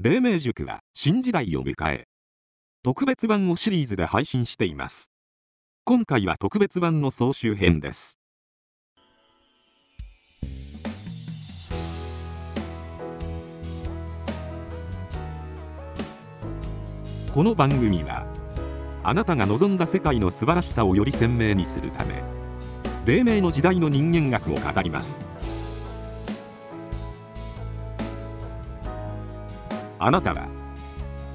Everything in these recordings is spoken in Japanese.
黎明塾は新時代を迎え、特別版をシリーズで配信しています。今回は特別版の総集編です。この番組は、あなたが望んだ世界の素晴らしさをより鮮明にするため、黎明の時代の人間学を語ります。あなたは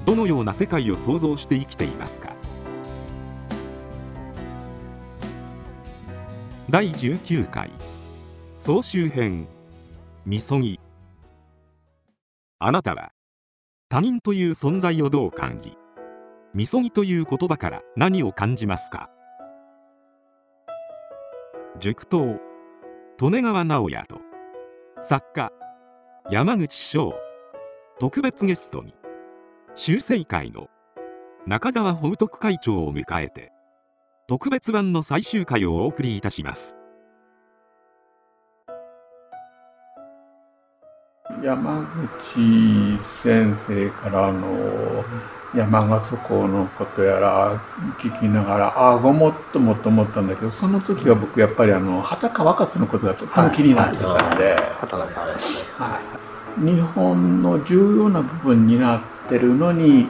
どのような世界を想像して生きていますか？第19回総集編みそぎ。あなたは他人という存在をどう感じみそぎという言葉から何を感じますか？塾頭利根川直也と作家山口翔。特別ゲストに修正会の中澤法徳会長を迎えて特別版の最終回をお送りいたします。山口先生からの山がそこのことやら聞きながらああごもっともと思ったんだけどその時は僕やっぱりあの畑若津のことがとっても気になってたんで、はい日本の重要な部分になってるのに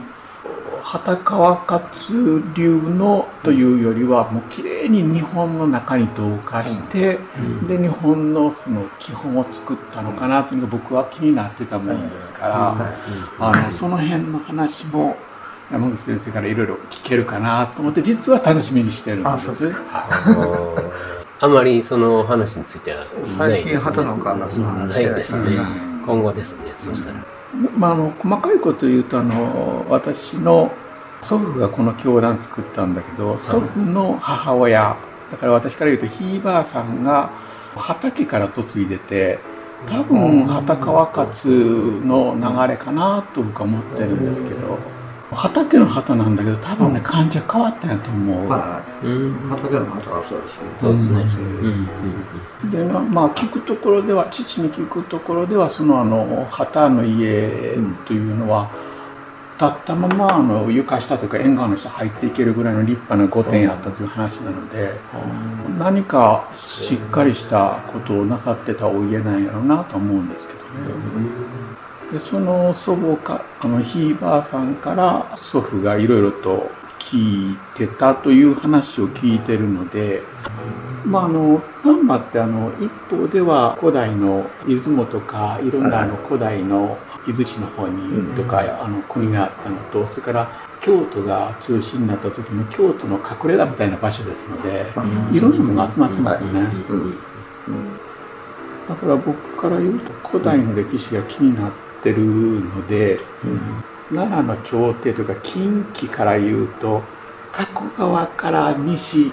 畑川勝流のというよりはもうきれいに日本の中に同化して、で日本のその基本を作ったのかなというのが僕は気になってたもんですから、あのその辺の話も山口先生からいろいろ聞けるかなと思って実は楽しみにしてるんです。あ まりその話については最近畑の川の話ですね。今後ですね、そしたら。まあ、あの細かいこと言うとあの私の祖父がこの教団作ったんだけど祖父の母親だから私から言うとひいばあさんが畑から嫁いでて多分畑川勝の流れかなと僕は思ってるんですけど。畑の旗なんだけど多分ね漢字は変わったんやと思う、はい、うん、畑の旗はそうですね。そうですね、でまあ聞くところでは父に聞くところではそのあの旗の家というのは、立ったままあの床下というか沿岸の下入っていけるぐらいの立派な御殿やったという話なので、何かしっかりしたことをなさってたお家なんやろうなと思うんですけどね。でその祖母かあのひいばあさんから祖父がいろいろと聞いてたという話を聞いてるので、まあ、あの難波ってあの一方では古代の出雲とかいろんなあの古代の伊豆市の方にとか、あの国があったのとそれから京都が中心になった時の京都の隠れ家みたいな場所ですので、いろんなものが集まってますよね。だから僕から言うと古代の歴史が気になってってるので、うん、奈良の朝廷というか近畿から言うと加古川から西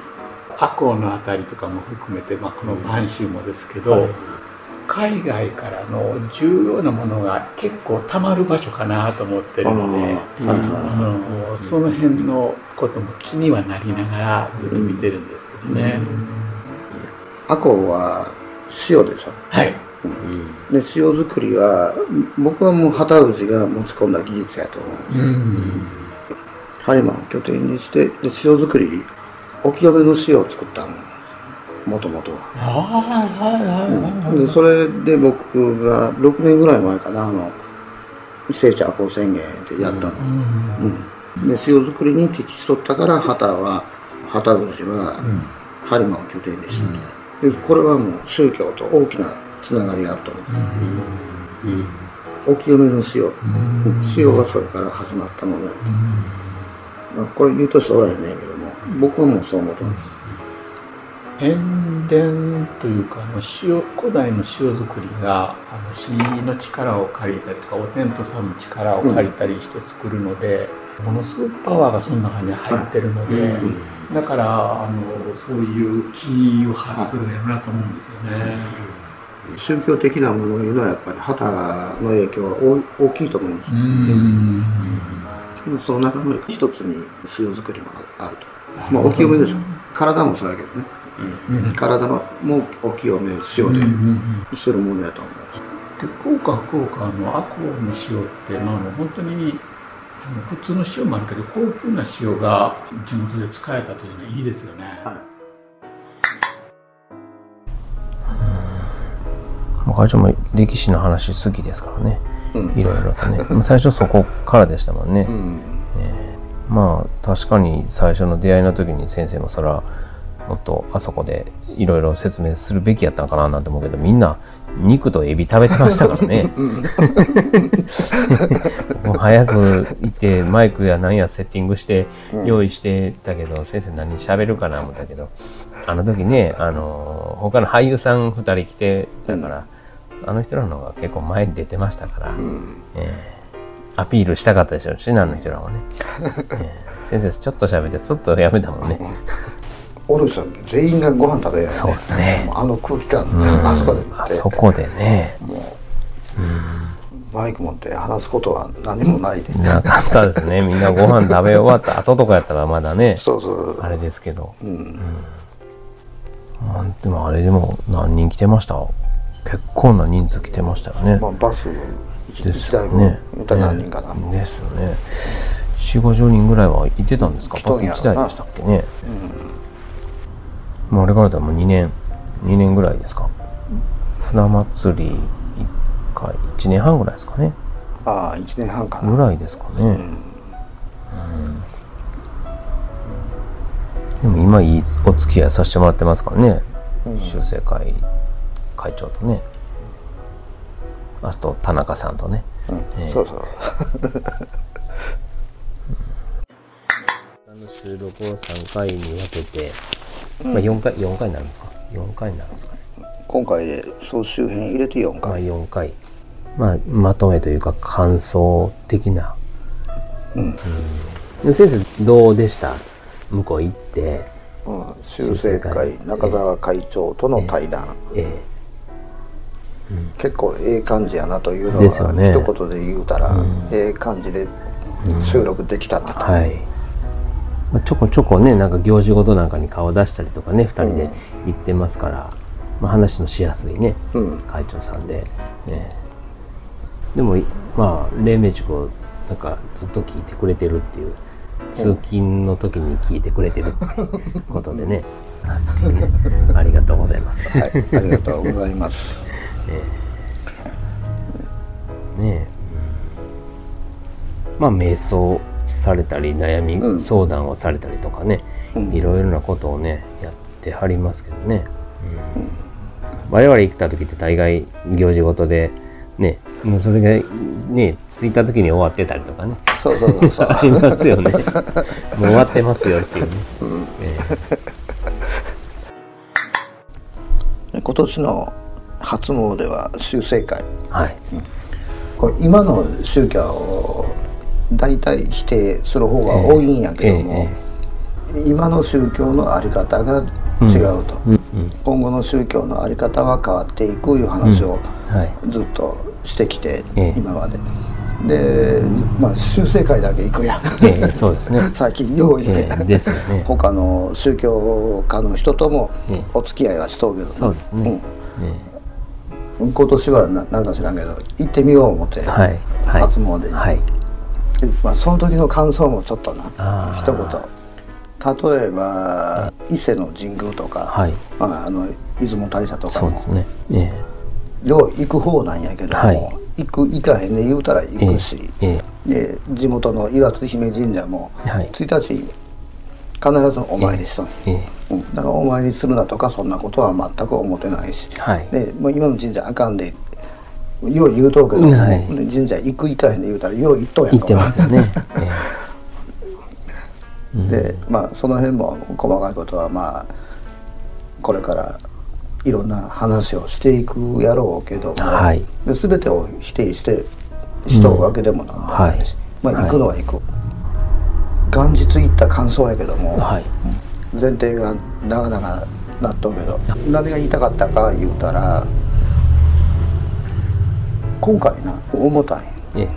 赤穂の辺りとかも含めて、まあ、この播州もですけど、はい、海外からの重要なものが結構たまる場所かなと思ってるので、うん、その辺のことも気にはなりながらずっと見てるんですけどね。赤穂は塩でしょはいで塩作りは僕はもう旗氏が持ち込んだ技術やと思うんですよ、播磨を拠点にしてで塩作りお清めの塩を作ったのもともとは。でそれで僕が6年ぐらい前かなあの聖地赤穂宣言でやったの、うん、で塩作りに適しとったから旗は旗氏は播磨を拠点にしたと、でこれはもう宗教と大きなつながりがあると思う、うん。お清めの塩、塩がそれから始まったものやと、まあ、これ言うと人おらへんねんけども僕はもうそう思ってます。塩田というかあの塩古代の塩作りがあの火の力を借りたりとかお天道さんの力を借りたりして作るので、うん、ものすごくパワーがその中に入ってるので、うん、だからあのそういう気を発するやろなと思うんですよね。宗教的なものいうのはやっぱり旗の影響は大きいと思うん。ですでもその中の一つに塩作りもあると。まあお清めでしょ。体もそうやけどね、うん、体もお清め塩でするものやと思います。福岡福岡の赤穂の塩って、まあ、あの本当に普通の塩もあるけど高級な塩が地元で使えたというのはいいですよね。まあ会長も歴史の話好きですからね、うん。いろいろとね。ま あ最初そこからでしたもんね、うん。まあ確かに最初の出会いの時に先生もそれはもっとあそこでいろいろ説明するべきやったのかななんて思うけどみんな肉とエビ食べてましたからね。もう早く行ってマイクや何やセッティングして用意してたけど、先生何喋るかな思ったけどあの時ねあの他の俳優さん2人来てたから、あの人らの方が結構前に出てましたから、ええ。アピールしたかったでしょうしねあの人らはね、ええ。先生ちょっと喋ってすっとやめたもんね。おる人全員がご飯食べね。そうですね。もうあの空気感、うん。あそこであそこでね。もう、マイク持って話すことは何もないで、なかったですね。みんなご飯食べ終わった後とかやったらまだねそうそうあれですけど、うん。まあでもあれでも何人来てました？結構な人数来てましたよね、まあ、バス一ですよね。何人かな、ですよね。4 5 0人ぐらいはいてたんですか？バス1台でしたっけね、もうあれからだもう2年2年ぐらいですか。船祭り1回1年半ぐらいですかね。ああ1年半かな。ぐらいですかね、でも今いいお付き合いさせてもらってますからね、修正会会長とね。あと田中さんとね。うん。そうそう。あの収録を3回に分けて、まあ4回4回になるんですか？4回になるんですかね。今回で総集編入れて4まあ回、4回。まあまとめというか感想的な。うん。で先生どうでした？向こう行って。うん、修正会中澤会長との対談、え結構ええ感じやなというのは、ですよね。一言で言うたら、ええ感じで収録できたなと、はい、まあ、ちょこちょこねなんか行事ごとなんかに顔出したりとかね2人で行ってますから、まあ、話のしやすいね、うん。会長さんで、ええ。でもいまあ黎明塾をなんかずっと聞いてくれてるっていう通勤の時に聞いてくれてるってことでねうねありがとうございます。と。はい、ありがとうございます。まあ瞑想されたり悩みうん。相談をされたりとかね、うん。いろいろなことをねやってはりますけどね、うん。我々行った時って大概行事ごとでねもうそれがね着いた時に終わってたりとかね。そうそうそうそう。ありますよね。もう終わってますよっていうね、え今年の初詣は修正会。えはい。これ今の宗教を大体否定する方が多いんやけども、今の宗教の在り方が違うと、今後の宗教の在り方は変わっていくいう話をはい。ずっとしてきて、ええ。今まで。でまあ修正会だけ行くやん。ええそうですね。最近よう行ええですよね。他の宗教家の人ともええ。お付き合いはしとうけど。なそうですね、えうん、今年はななんか知らんけど行ってみよう思って、えはい。はい。初詣に、はい。でまあ、その時の感想もちょっとな一言。例えば伊勢の神宮とか、はい。まあ、あの出雲大社とかも。そうですね。ええ。よう行く方なんやけども、はい。行く行かへんで言うたら行くし、ええ。で地元の岩津姫神社もはい。1日必ずお参りしとんや。ええ。うん、だからお参りするなとかそんなことは全く思ってないし、はい。でもう今の神社あかんでよう言うとうけども、はい。で神社行く行かへんで言うたらよう言っとうやん言ってますよね。でまあその辺も細かいことはまあこれからいろんな話をしていくやろうけども、はい。で全てを否定してしとうわけでもなんでもないし、はい。まあ行くのは行く、元日行った感想やけども、はい。前提がなかなかなっとうけど何が言いたかったか言うたら今回な重たい。ええ。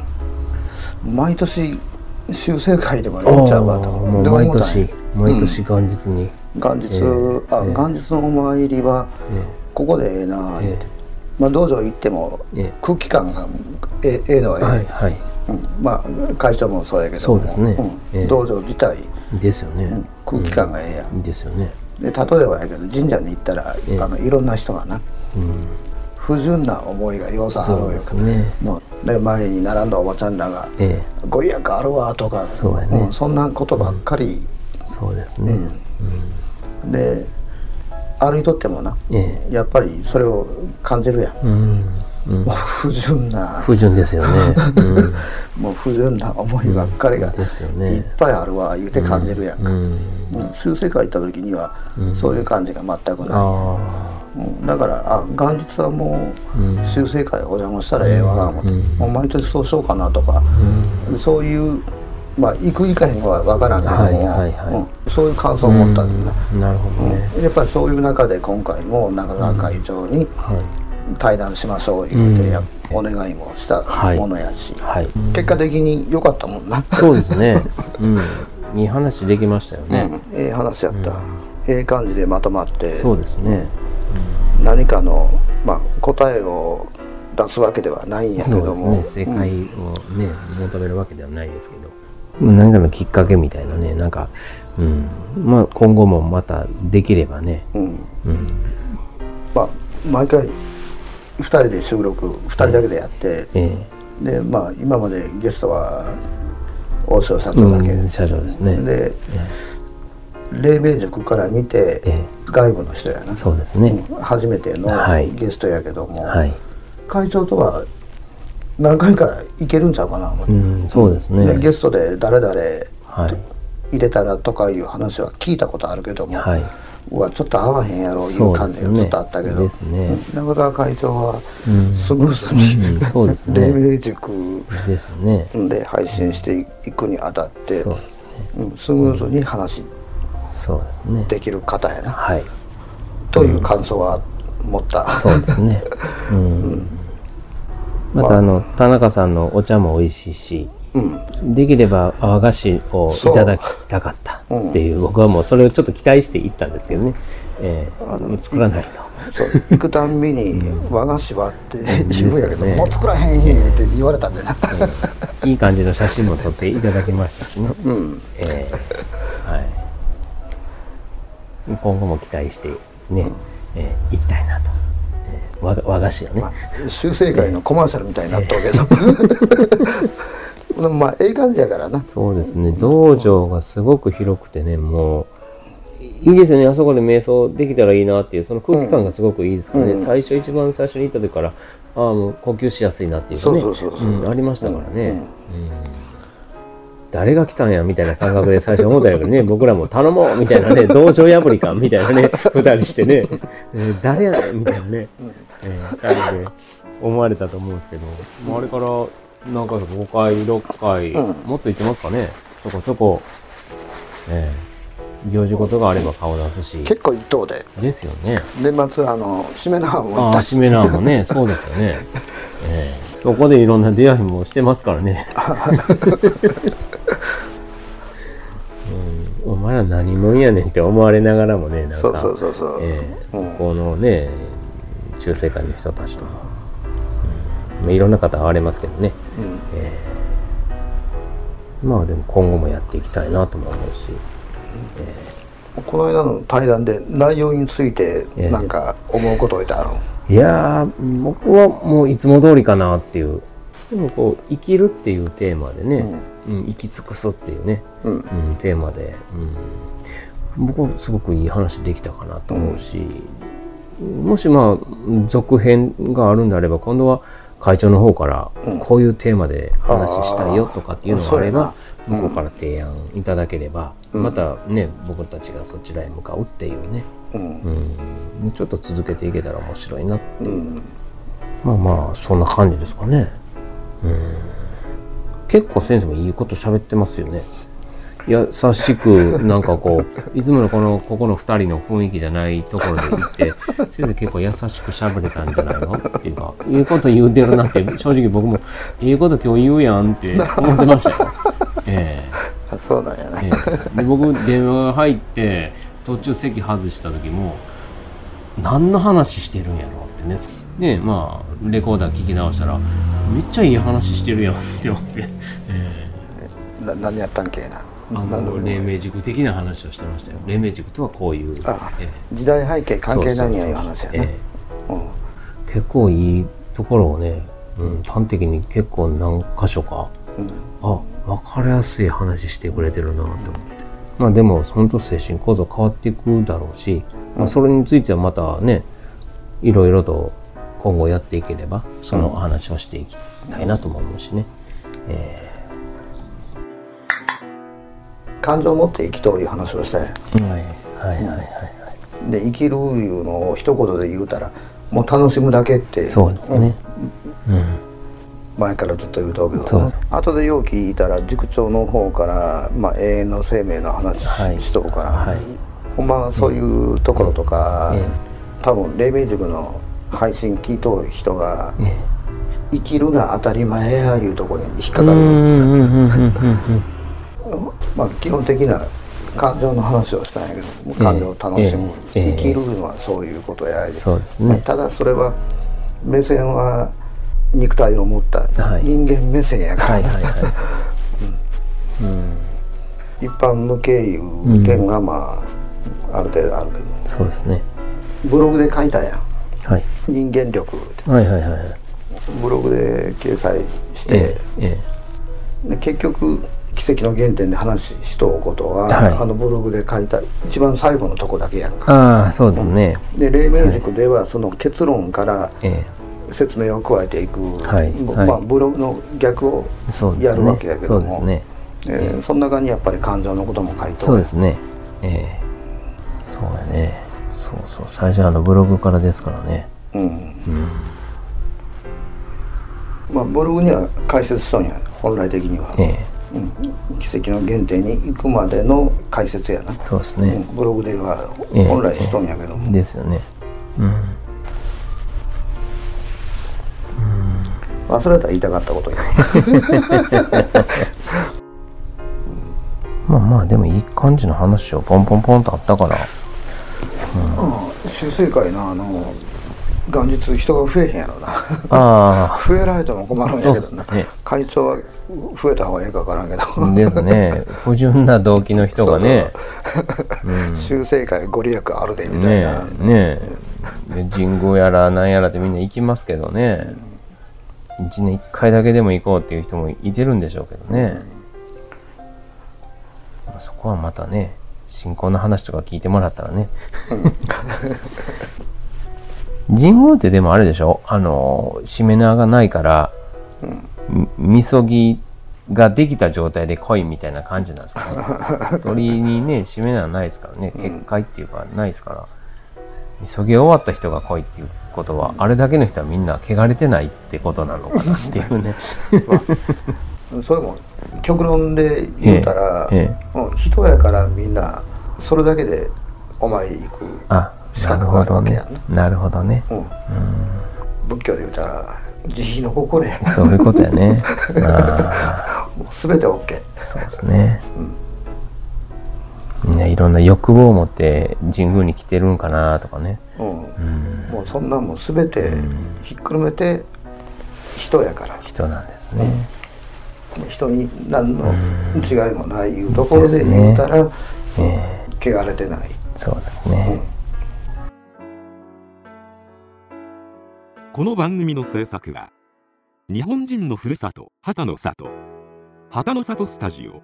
毎年修正会でもやっちゃうかと毎年毎年元日に。元日、ええあ、ええ。元日のお参りはえここでええなーって、え。まあ、道場行ってもええ。空気感がええええのはええ、はいはい。うん、まあ会長もそうやけども。そうですね。うん。ええ。道場自体、ですよね、うん。空気感がええやん、ですよね。で例えばやけど神社に行ったら、ええ。あのいろんな人がな。うん不純な思いがようさんあそうでるよすね。もうで前に並んだおばちゃんらがえ「ご利益あるわ」とかそうやね。んそんなことばっかり、えそうですね、で歩いとってもな、えやっぱりそれを感じるやん、うん。うん。もう不純な。不純ですよね、もう不純な思いばっかりがいっねぱいあるわ言うて感じるやんか、うん。うん。修正会行った時にはそういう感じが全くない、だからあ元日はもうん。う修正会お邪魔したらええわ思って、もう毎年そうしようかなとか、そういうまあ行く行かへんは分からんけども、はいはいはい。うん。そういう感想を持ったんだな、あなるほどね、やっぱりそういう中で今回も中澤会長にはい。対談しましょう言うてお願いもしたはい。ものやし、はい。結果的に良かったもんな、そうですね。うん。いい話できましたよね、うん。ええ話やった、ええ感じでまとまって。そうですね何かの、まあ、答えを出すわけではないんやけそうども、ですね正解をね、求めるわけではないですけど。何かのきっかけみたいなねなんか、うん、まあ今後もまたできればね、うん。うん、まあ、毎回2人で収録2人だけでやって、えでまあ今までゲストは大塩社え長だけ、うん、社長ですね。で黎明塾から見て、え外部の人やな、そうですね、うん初めてのはい。ゲストやけども、はい、会長とは何回か行けるんちゃうかな思って、うん、そうですね。でゲストで誰々はい。入れたらとかいう話は聞いたことあるけども、はい。うわちょっと合わへんやろいう感じがずっとあったけど、中澤会長はうん。スムーズに、うんそうですね。黎明塾で配信していくにあたって、うんスムーズに話そうですねできる方やな、はいという感想は持った、そうですね。うん。またあの田中さんのお茶も美味しいし、うんできれば和菓子をいただきたかったっていう、僕はもうそれをちょっと期待して行ったんですけどね。えー作らないと。そう行くたんびに「和菓子は?」って言うんやけど、ねもう作らへん言うて言われたんでな、いい感じの写真も撮っていただきましたしね。うんえーはい。今後も期待してね、えー行きたいなと。えー和和菓子をね。修正会のコマーシャルみたいになっとうけどでもまあええ感じやからな。そうですね。道場がすごく広くてねもういいですよね。あそこで瞑想できたらいいなっていうその空気感がすごくいいですからね、うん。最初一番最初に行った時からああもう呼吸しやすいなっていうかね。ありましたからね、うん誰が来たんやみたいな感覚で最初思ったんやけどね。僕らも頼もうみたいなね。道場破り感みたいなね。二人してね、えー誰やねん。みたいなね、えー感じで思われたと思うんですけど、まああれからなんか5回6回、うん。もっと行ってますかね。ちょこちょこ、えー行事事があれば顔出すし。結構一等で。ですよね。年末あの締めの方も行ああったし。シメナーもねそうですよね、えーそこでいろんな出会いもしてますからね前ら何者やねんって思われながらもねなんかそうそうそうそう、ええうん。このね中世界の人たちと。か、うん。まあ、いろんな方会われますけどね、うん。ええ。まあでも今後もやっていきたいなとも思うし。この間の対談で内容についてええ。なんか思うことってあるいやー僕はもういつも通りかなっていうでもこう生きるっていうテーマでね、うん。生き尽くすっていうね、うん。うん、テーマで、うん、僕はすごくいい話できたかなと思うし、もしまあ続編があるんであれば今度は会長の方からこういうテーマで話したいよとかっていうのがあれば、向こうから提案いただければ、またね僕たちがそちらへ向かうっていうね、うん。うん、ちょっと続けていけたら面白いなうん。まあまあそんな感じですかね。うん。結構先生もいいこと喋ってますよね。優しくなんかこう いつものこのここの2人の雰囲気じゃないところで行って先生結構優しく喋れたんじゃないの？っていうかいいこと言うてるなって正直僕もいいこと今日言うやんって思ってましたよ。ええあそうなんやね、ええで僕電話が入って途中席外した時も何の話してるんやろうってねねまあレコーダー聞き直したらめっちゃいい話してるやんって思って、えな何やったんけな？ー、あ何のの黎明塾的な話をしてましたよ。黎明塾とはこういう、あえ時代背景ー関係ないんやいう話やねえうん。ー結構いいところをね、うん、端的に結構何箇所かうん。あ分かりやすい話してくれてるなと思って。まあでも本当精神構造変わっていくだろうし、まあ、それについてはまたねいろいろと今後やっていければその話をしていきたいなとも思うしね、え感情を持って生きとういう話をして。ーはいはいはいはい。で生きるいうのを一言で言うたらもう楽しむだけって。そうですね。うん。前からずっと言うとうけど後でよう聞いたら塾長の方から、まあ、永遠の生命の話はい。しとるから、はい。ほんまはそういうところとか、え。多分黎明塾の配信聞いとる人がええ。生きるが当たり前やいうところに引っかかる、まあ基本的な感情の話をしたんやけど感情を楽しむ、え生きるのはそういうことや。そうですね。ただそれは目線は肉体を持ったはい。人間目線やから、一般向けいう点がまあ、ある程度あるけど。そうですね。ブログで書いたやんはい。人間力。ってはいはいはいはい。ブログで掲載して、えええで結局奇跡の原点で話しとうことは、はい。あのブログで書いた一番最後のとこだけやんえか。ああそうですね。で黎明塾ではその結論からえ説明を加えていく、はい。はい。まあ、ブログの逆をやるわけやけども。そうですね。えーその中にやっぱり感情のことも書いて。そうですね。ええ。そうやねそうそう。最初あのブログからですからね。うん、まあブログには解説しとんや本来的には、ええ。うん、奇跡の原点に行くまでの解説やな、そうですね。うん、ブログではええ本来しとんやけども、ですよね。うん。忘れたら言いたかったことや。まあまあでもいい感じの話をポンポンポンとあったから修正会のあの元日人が増えへんやろな。あ 増えられても困るんやけどな、ね。会長は増えた方がいいか分からんけど。あですね。不純な動機の人がね。修正会ご利益あるでみたいねな、えねえ。で神宮やらなんやらってみんな行きますけどね。一年一回だけでも行こうっていう人もいてるんでしょうけどね、まあそこはまたね信仰の話とか聞いてもらったらね。神宮ってでもあれでしょ？あのしめ縄がないから、みみそぎができた状態で来いみたいな感じなんですかね。鳥にねしめ縄ないですからね。結界っていうかないですから、みそぎ終わった人が来いっていうことはあれだけの人はみんな汚れてないってことなのかなっていうね それも極論で言うたら、ええもう人やからみんなそれだけでお参り行くあ資格があるわけやねんな、なるほどね。うん。仏教で言うたら慈悲の心やなそういうことやね。あもう全て OK あそうですね、みんないろんな欲望を持って神宮に来てるんかなとかね。うん、うん。もうそんなんもう全てひっくるめて人やから。人なんですね、人に何の違いもないいうところで言うたら、ええ。汚れてない、そうですね、この番組の制作は日本人のふるさと旗の里。旗の里スタジオ。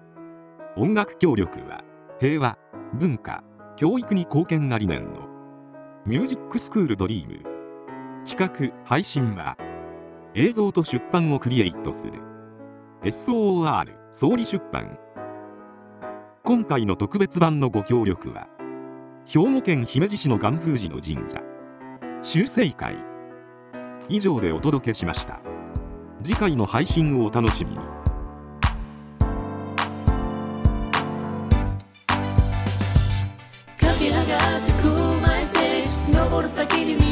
音楽協力は平和文化教育に貢献が理念の。ミュージックスクールドリーム。企画配信は映像と出版をクリエイトする SOR 総理出版。今回の特別版のご協力は兵庫県姫路市の元風寺の神社修正会。以上でお届けしました。次回の配信をお楽しみに駆け上がってくマイセージ登る先に見